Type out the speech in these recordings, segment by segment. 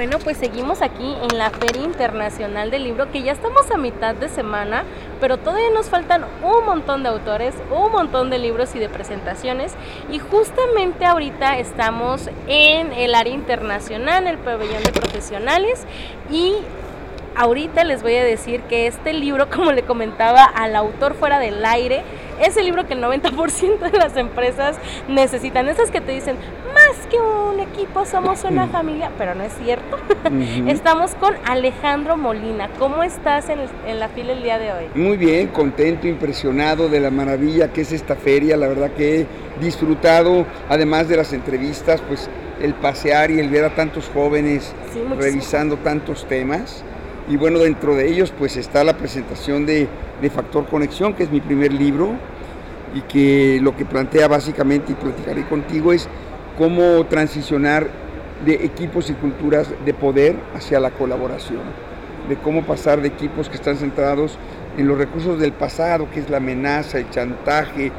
Bueno, pues seguimos aquí en la Feria Internacional del Libro, que ya estamos a mitad de semana, pero todavía nos faltan un montón de autores, un montón de libros y de presentaciones. Y justamente ahorita estamos en el área internacional, el pabellón de profesionales, y ahorita les voy a decir que este libro, como le comentaba al autor fuera del aire, es el libro que el 90% de las empresas necesitan. Esas que te dicen, más que un equipo, somos una familia, pero no es cierto. Estamos con Alejandro Molina. ¿Cómo estás en, en, la fila el día de hoy? Muy bien, contento, impresionado de la maravilla que es esta feria. La verdad que he disfrutado, además de las entrevistas, pues el pasear y el ver a tantos jóvenes revisando tantos temas. Y bueno, dentro de ellos pues está la presentación de, Factor Conexión, que es mi primer libro y que lo que plantea básicamente y platicaré contigo es cómo transicionar de equipos y culturas de poder hacia la colaboración, de cómo pasar de equipos que están centrados en los recursos del pasado, que es la amenaza, el chantaje,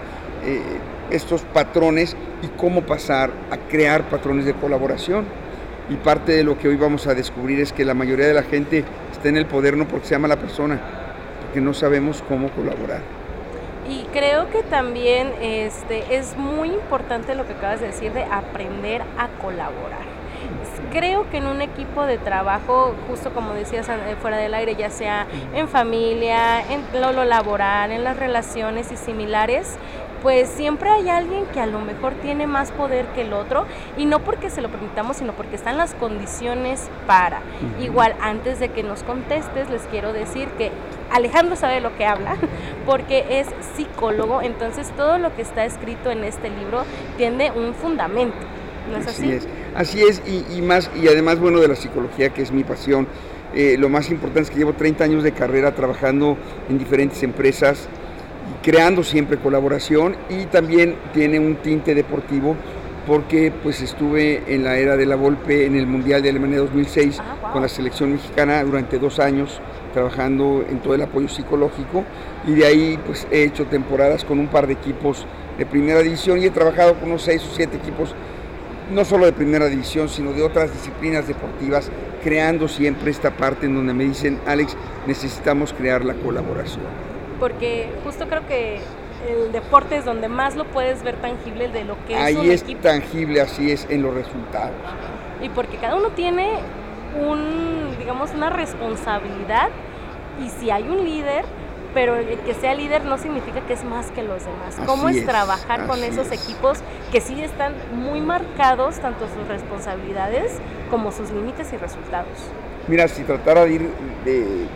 eh, estos patrones, y cómo pasar a crear patrones de colaboración. Y parte de lo que hoy vamos a descubrir es que la mayoría de la gente está en el poder no porque se llama la persona, porque no sabemos cómo colaborar. Y creo que también este, es muy importante lo que acabas de decir de aprender a colaborar. Creo que en un equipo de trabajo, justo como decías eh, fuera del aire, ya sea en familia, en lo laboral, en las relaciones y similares, pues siempre hay alguien que a lo mejor tiene más poder que el otro y no porque se lo permitamos, sino porque están las condiciones para. Igual, antes de que nos contestes, les quiero decir que Alejandro sabe lo que habla porque es psicólogo, entonces todo lo que está escrito en este libro tiene un fundamento. ¿No es así? Así es, así es y, más, y además, bueno, de la psicología, que es mi pasión. Eh, lo más importante es que llevo 30 años de carrera trabajando en diferentes empresas, creando siempre colaboración y también tiene un tinte deportivo porque pues estuve en la era de la Volpe en el Mundial de Alemania 2006 ah, con la selección mexicana durante dos años trabajando en todo el apoyo psicológico y de ahí pues he hecho temporadas con un par de equipos de primera división y he trabajado con unos seis o siete equipos no solo de primera división sino de otras disciplinas deportivas creando siempre esta parte en donde me dicen Alex necesitamos crear la colaboración porque justo creo que el deporte es donde más lo puedes ver tangible de lo que es Ahí es tangible, así es, en los resultados. Y porque cada uno tiene un, digamos, una responsabilidad y si hay un líder, pero el que sea líder no significa que es más que los demás. ¿Cómo es, trabajar con esos equipos que sí están muy marcados, tanto sus responsabilidades como sus límites y resultados? Mira, si tratara de ir de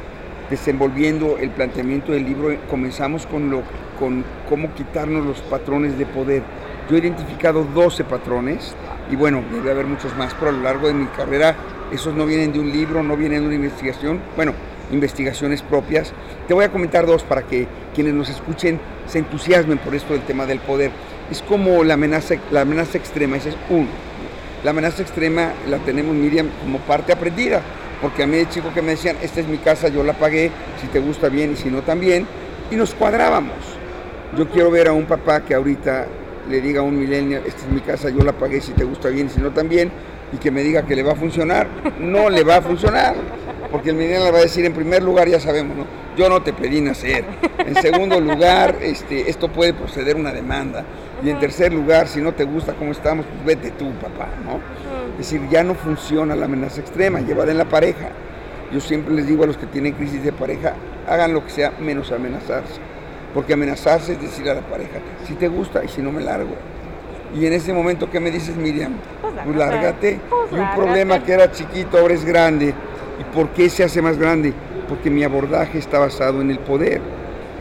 desenvolviendo el planteamiento del libro, comenzamos con, lo, con cómo quitarnos los patrones de poder. Yo he identificado 12 patrones y bueno, debe haber muchos más, pero a lo largo de mi carrera esos no vienen de un libro, no vienen de una investigación, bueno, investigaciones propias. Te voy a comentar dos para que quienes nos escuchen se entusiasmen por esto del tema del poder. Es como la amenaza, la amenaza extrema, ese es uno. La amenaza extrema la tenemos, Miriam, como parte aprendida porque a mí de chico que me decían, esta es mi casa, yo la pagué, si te gusta bien y si no también, y nos cuadrábamos. Yo quiero ver a un papá que ahorita le diga a un millennial, esta es mi casa, yo la pagué, si te gusta bien y si no también, y que me diga que le va a funcionar. No le va a funcionar, porque el millennial va a decir, en primer lugar, ya sabemos, ¿no? yo no te pedí nacer. En segundo lugar, este, esto puede proceder una demanda. Y en tercer lugar, si no te gusta cómo estamos, pues vete tú, papá, ¿no? Es decir, ya no funciona la amenaza extrema, llevada en la pareja. Yo siempre les digo a los que tienen crisis de pareja, hagan lo que sea menos amenazarse. Porque amenazarse es decir a la pareja, si te gusta y si no me largo. Y en ese momento, ¿qué me dices, Miriam? Pues, pues lárgate. Pues y un problema que era chiquito ahora es grande. ¿Y por qué se hace más grande? Porque mi abordaje está basado en el poder.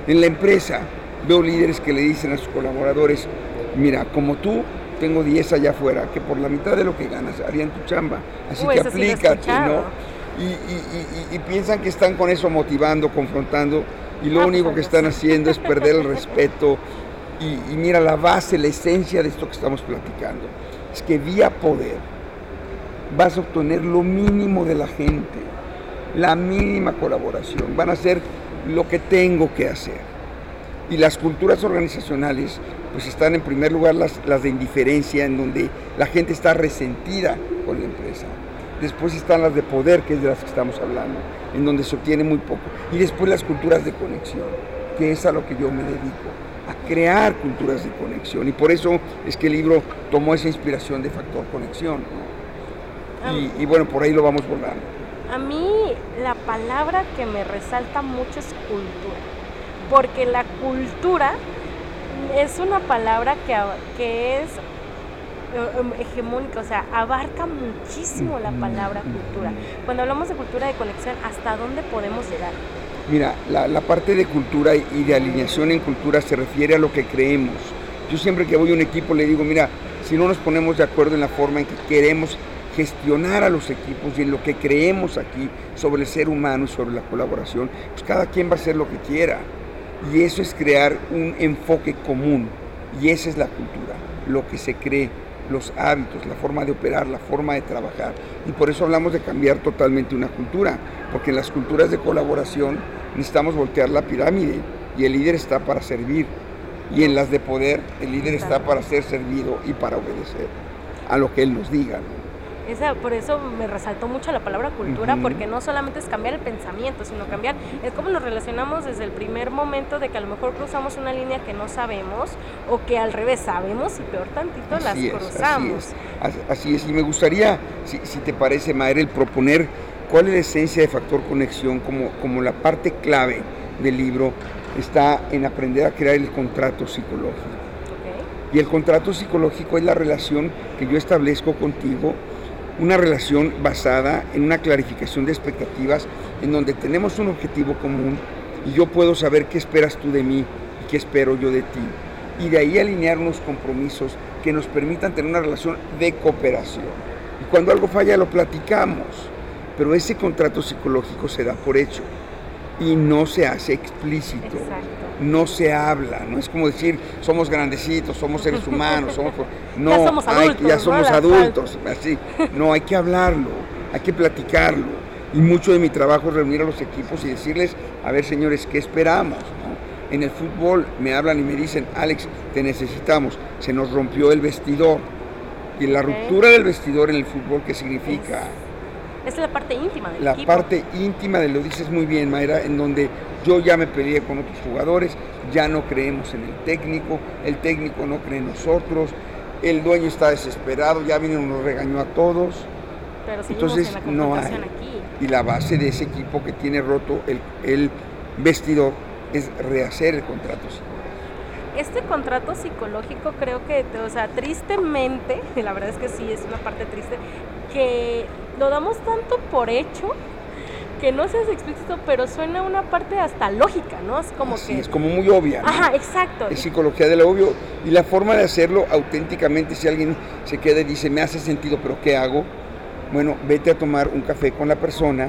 En la empresa veo líderes que le dicen a sus colaboradores, mira, como tú tengo 10 allá afuera, que por la mitad de lo que ganas harían tu chamba. Así que aplícate, ¿no? Y, piensan que están con eso motivando, confrontando, y lo ah, único pues, que están haciendo es perder el respeto. Y, mira, la base, la esencia de esto que estamos platicando, es que vía poder vas a obtener lo mínimo de la gente, la mínima colaboración, van a hacer lo que tengo que hacer. Y las culturas organizacionales, pues están en primer lugar las, las de indiferencia, en donde la gente está resentida con la empresa. Después están las de poder, que es de las que estamos hablando, en donde se obtiene muy poco. Y después las culturas de conexión, que es a lo que yo me dedico, a crear culturas de conexión. Y por eso es que el libro tomó esa inspiración de factor conexión. Y, y bueno, por ahí lo vamos volando. A mí la palabra que me resalta mucho es cultura, porque la cultura es una palabra que, que es eh, em, hegemónica, o sea, abarca muchísimo la palabra cultura. Cuando hablamos de cultura de conexión, ¿hasta dónde podemos llegar? Mira, la, la, parte de cultura y de alineación en cultura se refiere a lo que creemos. Yo siempre que voy a un equipo le digo, mira, si no nos ponemos de acuerdo en la forma en que queremos gestionar a los equipos y en lo que creemos aquí sobre el ser humano y sobre la colaboración, pues cada quien va a hacer lo que quiera. Y eso es crear un enfoque común. Y esa es la cultura, lo que se cree, los hábitos, la forma de operar, la forma de trabajar. Y por eso hablamos de cambiar totalmente una cultura, porque en las culturas de colaboración necesitamos voltear la pirámide y el líder está para servir. Y en las de poder, el líder está para ser servido y para obedecer a lo que él nos diga. Esa, por eso me resaltó mucho la palabra cultura, porque no solamente es cambiar el pensamiento, sino cambiar, es como nos relacionamos desde el primer momento de que a lo mejor cruzamos una línea que no sabemos o que al revés sabemos y peor tantito las cruzamos. Así es. y me gustaría, si, te parece, Maer, el proponer cuál es la esencia de Factor Conexión como, como la parte clave del libro está en aprender a crear el contrato psicológico. Y el contrato psicológico es la relación que yo establezco contigo una relación basada en una clarificación de expectativas, en donde tenemos un objetivo común y yo puedo saber qué esperas tú de mí y qué espero yo de ti. Y de ahí alinear unos compromisos que nos permitan tener una relación de cooperación. Y cuando algo falla lo platicamos, pero ese contrato psicológico se da por hecho y no se hace explícito. No se habla, no es como decir somos grandecitos, somos seres humanos, somos no, ya somos adultos, ya somos adultos, así. No, hay que hablarlo, hay que platicarlo. Y mucho de mi trabajo es reunir a los equipos y decirles, a ver señores, ¿qué esperamos? En el fútbol me hablan y me dicen, Alex, te necesitamos, se nos rompió el vestidor. Y la ruptura del vestidor en el fútbol, ¿qué significa? Es la parte íntima del La parte íntima de lo dices muy bien, Mayra, en donde yo ya me peleé con otros jugadores, ya no creemos en el técnico, el técnico no cree en nosotros, el dueño está desesperado, ya vino y nos regañó a todos. Pero Entonces no hay. Y la base de ese equipo que tiene roto el, el vestidor es rehacer el contrato este contrato psicológico creo que, o sea, tristemente, la verdad es que sí, es una parte triste, que lo damos tanto por hecho que no seas explícito, pero suena una parte hasta lógica, ¿no? Es como que... es como muy obvia. Ajá, exacto. Es psicología de lo obvio. Y la forma de hacerlo auténticamente, si alguien se queda y dice, me hace sentido, pero ¿qué hago? Bueno, vete a tomar un café con la persona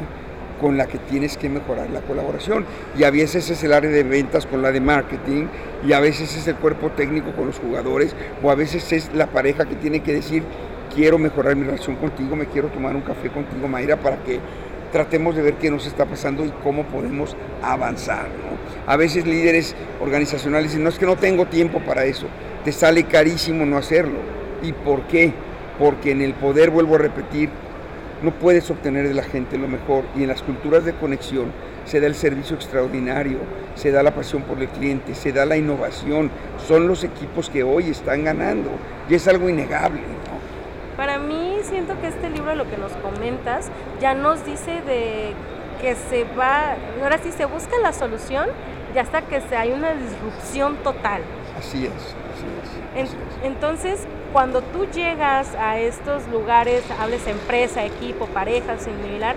con la que tienes que mejorar la colaboración. Y a veces es el área de ventas con la de marketing, y a veces es el cuerpo técnico con los jugadores, o a veces es la pareja que tiene que decir, quiero mejorar mi relación contigo, me quiero tomar un café contigo, Mayra, para que tratemos de ver qué nos está pasando y cómo podemos avanzar. A veces líderes organizacionales dicen, no es que no tengo tiempo para eso, te sale carísimo no hacerlo. ¿Y por qué? Porque en el poder, vuelvo a repetir, no puedes obtener de la gente lo mejor y en las culturas de conexión se da el servicio extraordinario, se da la pasión por el cliente, se da la innovación, son los equipos que hoy están ganando y es algo innegable. Lo que nos comentas ya nos dice de que se va, ahora sí se busca la solución y hasta que se hay una disrupción total. Así es, así es. Entonces, cuando tú llegas a estos lugares, hables empresa, equipo, pareja, similar,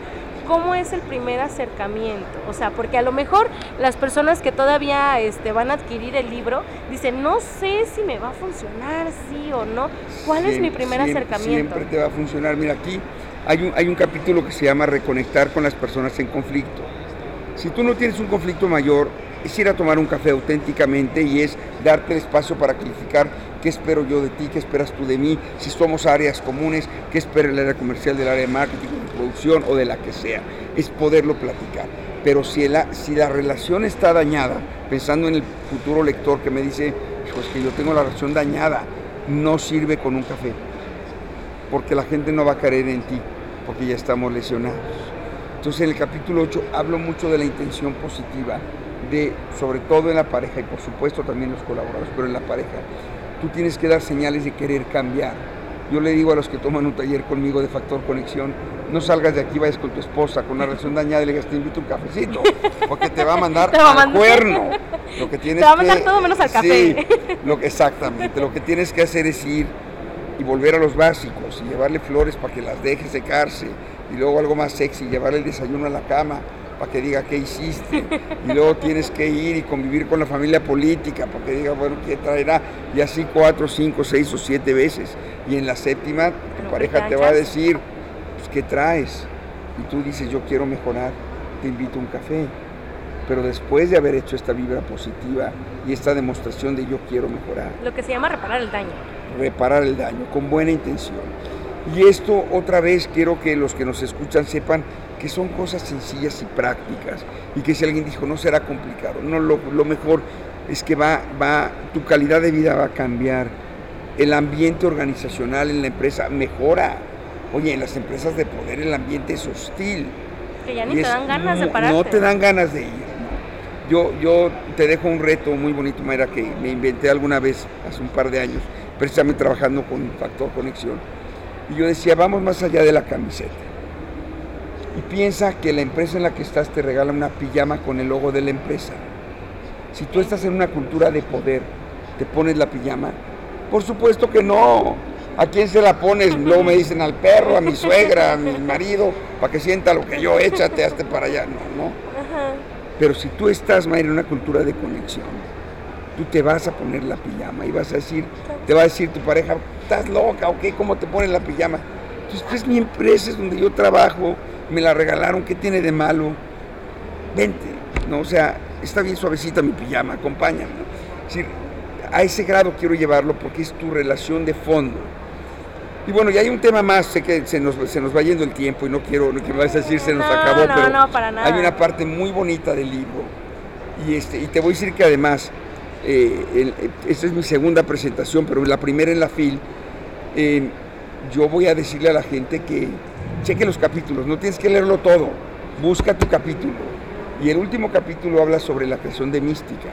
¿cómo es el primer acercamiento? O sea, porque a lo mejor las personas que todavía este, van a adquirir el libro dicen, no sé si me va a funcionar, sí o no. ¿Cuál es mi primer acercamiento? Siempre te va a funcionar. Mira, aquí hay un, hay un capítulo que se llama Reconectar con las personas en conflicto. Si tú no tienes un conflicto mayor, es ir a tomar un café auténticamente y es darte el espacio para clarificar qué espero yo de ti, qué esperas tú de mí, si somos áreas comunes, qué espera el área comercial del área de marketing, de producción o de la que sea. Es poderlo platicar. Pero si la, si la relación está dañada, pensando en el futuro lector que me dice, pues que yo tengo la relación dañada, no sirve con un café, porque la gente no va a creer en ti. porque ya estamos lesionados. Entonces en el capítulo 8 hablo mucho de la intención positiva, de, sobre todo en la pareja y por supuesto también los colaboradores, pero en la pareja, tú tienes que dar señales de querer cambiar. Yo le digo a los que toman un taller conmigo de Factor Conexión, no salgas de aquí, vayas con tu esposa con una relación dañada y le digas, te invito un cafecito, porque te va a mandar al cuerno. Lo que tienes te va a mandar todo menos al café. Sí, lo exactamente. Lo que tienes que hacer es ir y volver a los básicos y llevarle flores para que las deje secarse y luego algo más sexy, llevarle el desayuno a la cama para que diga qué hiciste y luego tienes que ir y convivir con la familia política para que diga, bueno, ¿qué traerá? Y así cuatro, cinco, seis o siete veces. Y en la séptima tu pareja te va a decir, pues, ¿qué traes? Y tú dices, yo quiero mejorar, te invito a un café. Pero después de haber hecho esta vibra positiva y esta demostración de yo quiero mejorar. Lo que se llama reparar el daño. Reparar el daño, con buena intención. Y esto otra vez quiero que los que nos escuchan sepan que son cosas sencillas y prácticas y que si alguien dijo no será complicado, no lo, mejor es que va, va, tu calidad de vida va a cambiar, el ambiente organizacional en la empresa mejora. Oye, en las empresas de poder el ambiente es hostil. Que ya ni te dan ganas de pararte. No te dan ganas de ir. Yo, yo te dejo un reto muy bonito, Mayra, que me inventé alguna vez hace un par de años, precisamente trabajando con Factor Conexión. Y yo decía, vamos más allá de la camiseta. Y piensa que la empresa en la que estás te regala una pijama con el logo de la empresa. Si tú estás en una cultura de poder, ¿te pones la pijama? Por supuesto que no. ¿A quién se la pones? Luego me dicen al perro, a mi suegra, a mi marido, para que sienta lo que yo, échate, hazte para allá. No, no. Pero si tú estás, Mayra, en una cultura de conexión, tú te vas a poner la pijama y vas a decir, te va a decir tu pareja, estás loca, ¿o qué? ¿Cómo te pones la pijama? Entonces, pues mi empresa es donde yo trabajo, me la regalaron, ¿qué tiene de malo? Vente, ¿no? O sea, está bien suavecita mi pijama, acompáñame. Es decir, a ese grado quiero llevarlo porque es tu relación de fondo. Y bueno, y hay un tema más, sé que se nos, se nos va yendo el tiempo y no quiero que me vas a decir se nos acabó, pero hay una parte muy bonita del libro. Y, este, y te voy a decir que además, eh, esta es mi segunda presentación, pero la primera en la FIL, eh, yo voy a decirle a la gente que cheque los capítulos, no tienes que leerlo todo, busca tu capítulo. Y el último capítulo habla sobre la creación de mística.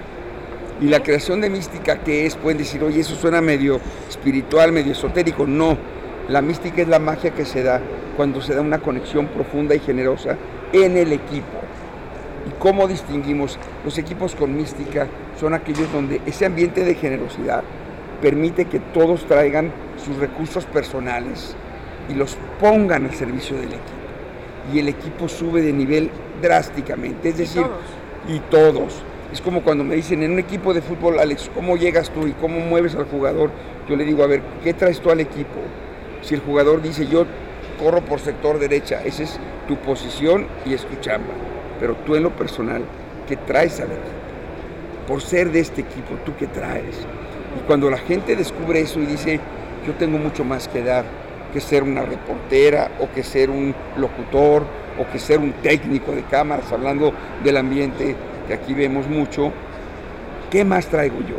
Y la creación de mística, ¿qué es? Pueden decir, oye, eso suena medio espiritual, medio esotérico. No, la mística es la magia que se da cuando se da una conexión profunda y generosa en el equipo. ¿Y cómo distinguimos? Los equipos con mística son aquellos donde ese ambiente de generosidad permite que todos traigan sus recursos personales y los pongan al servicio del equipo. Y el equipo sube de nivel drásticamente. Es decir, y todos. Es como cuando me dicen en un equipo de fútbol, Alex, ¿cómo llegas tú y cómo mueves al jugador? Yo le digo, a ver, ¿qué traes tú al equipo? Si el jugador dice yo corro por sector derecha, esa es tu posición y es tu chamba. Pero tú en lo personal, ¿qué traes al equipo? Por ser de este equipo, ¿tú qué traes? Y cuando la gente descubre eso y dice, yo tengo mucho más que dar que ser una reportera o que ser un locutor o que ser un técnico de cámaras, hablando del ambiente que aquí vemos mucho, ¿qué más traigo yo?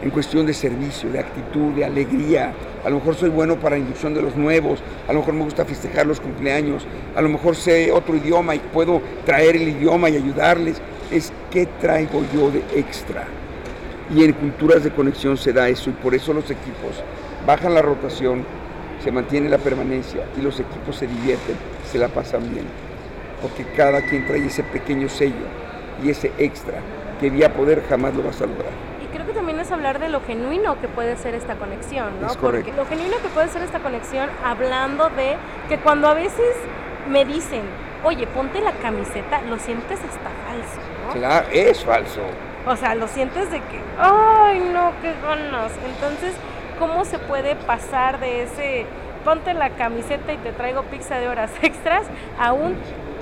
en cuestión de servicio, de actitud, de alegría. A lo mejor soy bueno para la inducción de los nuevos, a lo mejor me gusta festejar los cumpleaños, a lo mejor sé otro idioma y puedo traer el idioma y ayudarles. Es qué traigo yo de extra. Y en culturas de conexión se da eso y por eso los equipos bajan la rotación, se mantiene la permanencia y los equipos se divierten, se la pasan bien. Porque cada quien trae ese pequeño sello y ese extra que vía poder jamás lo vas a lograr creo que también es hablar de lo genuino que puede ser esta conexión, ¿no? Porque lo genuino que puede ser esta conexión hablando de que cuando a veces me dicen, oye, ponte la camiseta, lo sientes hasta falso, ¿no? Claro, es falso. O sea, lo sientes de que, ay, no, qué ganas. Entonces, ¿cómo se puede pasar de ese ponte la camiseta y te traigo pizza de horas extras a un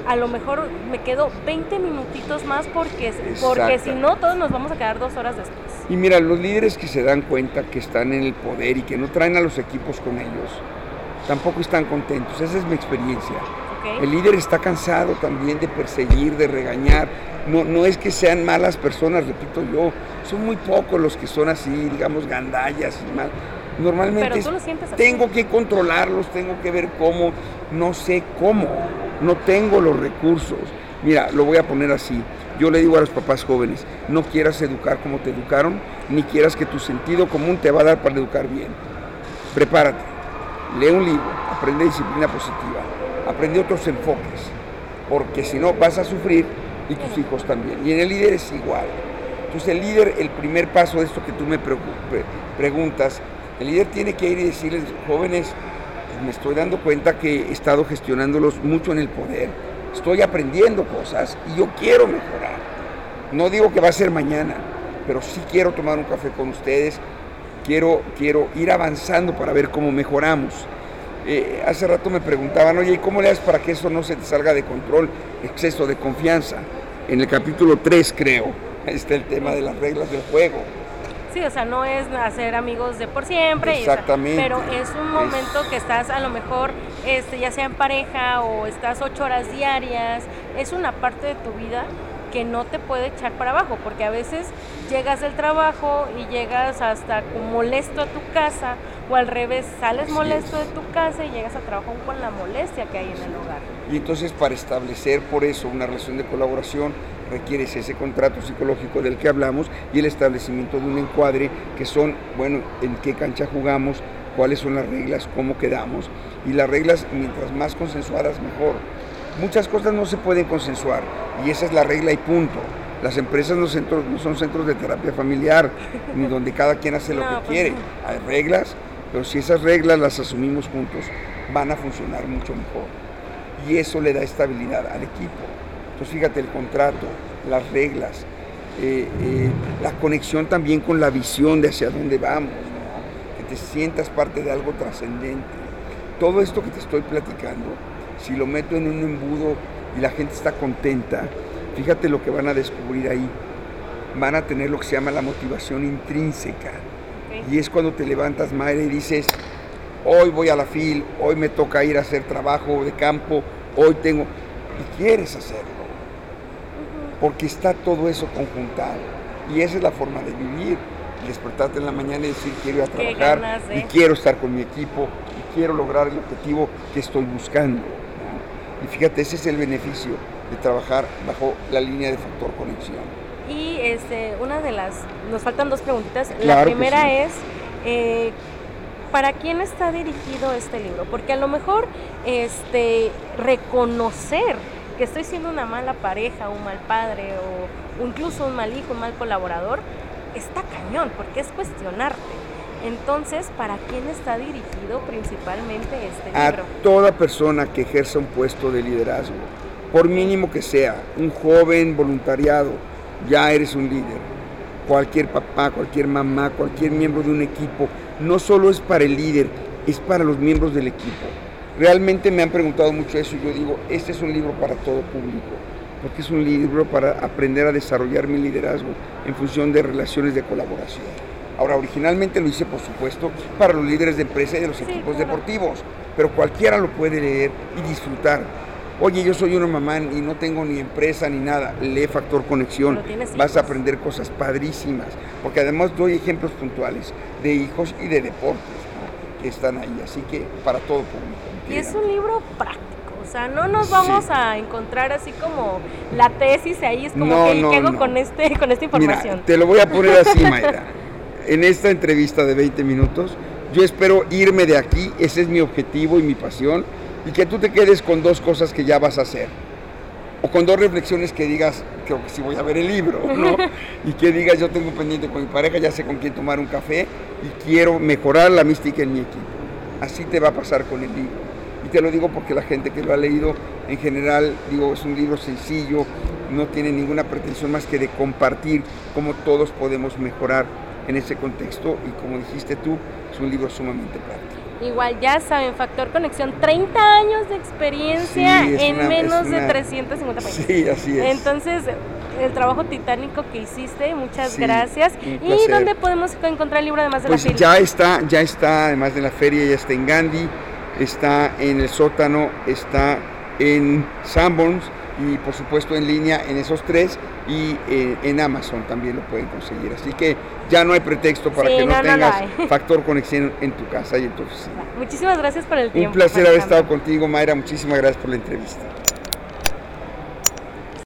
a lo mejor me quedo 20 minutitos más porque, porque si no, todos nos vamos a quedar dos horas después. Y mira, los líderes que se dan cuenta que están en el poder y que no traen a los equipos con ellos, tampoco están contentos. Esa es mi experiencia. El líder está cansado también de perseguir, de regañar. No, no es que sean malas personas, repito yo, son muy pocos los que son así, digamos, gandallas y mal. Normalmente tengo que controlarlos, tengo que ver cómo no sé cómo, no tengo los recursos. Mira, lo voy a poner así. Yo le digo a los papás jóvenes, no quieras educar como te educaron, ni quieras que tu sentido común te va a dar para educar bien. Prepárate, lee un libro, aprende disciplina positiva, aprende otros enfoques, porque si no vas a sufrir y tus hijos también. Y en el líder es igual. Entonces el líder, el primer paso de esto que tú me preguntas, el líder tiene que ir y decirles, jóvenes, me estoy dando cuenta que he estado gestionándolos mucho en el poder, estoy aprendiendo cosas y yo quiero mejorar. No digo que va a ser mañana, pero sí quiero tomar un café con ustedes, quiero, quiero ir avanzando para ver cómo mejoramos. Eh, hace rato me preguntaban, oye, ¿y cómo le haces para que eso no se te salga de control, exceso de confianza? En el capítulo 3, creo, está el tema de las reglas del juego. Sí, o sea, no es hacer amigos de por siempre. Exactamente. pero es un momento que estás a lo mejor, este, ya sea en pareja o estás ocho horas diarias, es una parte de tu vida que no te puede echar para abajo, porque a veces llegas del trabajo y llegas hasta molesto a tu casa, o al revés, sales molesto de tu casa y llegas a trabajo con la molestia que hay en el hogar. Y entonces para establecer por eso una relación de colaboración requieres ese contrato psicológico del que hablamos y el establecimiento de un encuadre que son, bueno, en qué cancha jugamos, cuáles son las reglas, cómo quedamos. Y las reglas, mientras más consensuadas, mejor. Muchas cosas no se pueden consensuar y esa es la regla y punto. Las empresas no, centros, no son centros de terapia familiar, ni donde cada quien hace lo que pues quiere. Hay reglas, pero si esas reglas las asumimos juntos, van a funcionar mucho mejor. Y eso le da estabilidad al equipo. Entonces fíjate el contrato, las reglas, eh, eh, la conexión también con la visión de hacia dónde vamos, que te sientas parte de algo trascendente. Todo esto que te estoy platicando, si lo meto en un embudo y la gente está contenta, fíjate lo que van a descubrir ahí. Van a tener lo que se llama la motivación intrínseca. Y es cuando te levantas, madre, y dices, hoy voy a la FIL, hoy me toca ir a hacer trabajo de campo, hoy tengo... Y quieres hacerlo. Porque está todo eso conjuntado. Y esa es la forma de vivir. Despertarte en la mañana y decir, quiero ir a trabajar, y quiero estar con mi equipo, y quiero lograr el objetivo que estoy buscando. Y fíjate, ese es el beneficio de trabajar bajo la línea de factor conexión. Y este, una de las, nos faltan dos preguntitas. la primera es, eh, ¿para quién está dirigido este libro? Porque a lo mejor este, reconocer que estoy siendo una mala pareja, un mal padre o incluso un mal hijo, un mal colaborador, está cañón, porque es cuestionarte. Entonces, ¿para quién está dirigido principalmente este libro? A toda persona que ejerza un puesto de liderazgo, por mínimo que sea, un joven voluntariado, ya eres un líder. Cualquier papá, cualquier mamá, cualquier miembro de un equipo, no solo es para el líder, es para los miembros del equipo. Realmente me han preguntado mucho eso y yo digo, este es un libro para todo público, porque es un libro para aprender a desarrollar mi liderazgo en función de relaciones de colaboración. Ahora, originalmente lo hice, por supuesto, para los líderes de empresa y de los equipos deportivos, pero cualquiera lo puede leer y disfrutar Oye, yo soy una mamá y no tengo ni empresa ni nada. Lee Factor Conexión. Vas a aprender cosas padrísimas. Porque además doy ejemplos puntuales de hijos y de deportes que están ahí. Así que para todo público. Y es un libro práctico. O sea, no nos vamos a encontrar así como la tesis ahí. Es como que ¿qué hago con, este, con esta información? te lo voy a poner así, Mayra. En esta entrevista de 20 minutos, yo espero irme de aquí. Ese es mi objetivo y mi pasión y que tú te quedes con dos cosas que ya vas a hacer. O con dos reflexiones que digas, creo que sí voy a ver el libro, ¿no? y que digas, yo tengo pendiente con mi pareja, ya sé con quién tomar un café y quiero mejorar la mística en mi equipo. Así te va a pasar con el libro. Y te lo digo porque la gente que lo ha leído, en general, digo, es un libro sencillo, no tiene ninguna pretensión más que de compartir cómo todos podemos mejorar en ese contexto y como dijiste tú, es un libro sumamente práctico. Igual ya saben, Factor Conexión, 30 años de experiencia en menos de 350 países. Sí, así es. Entonces, el trabajo titánico que hiciste, muchas gracias. ¿Y dónde podemos encontrar el libro además de la pues feria? Ya está, ya está, además de la feria, ya está en Gandhi, está en el sótano, está en Sanborns y por supuesto en línea en esos tres y eh, en Amazon también lo pueden conseguir. Así que ya no hay pretexto para que no, tengas factor conexión en tu casa y en tu oficina. Muchísimas gracias por el tiempo. Un placer haber estado contigo, Mayra. Muchísimas gracias por la entrevista.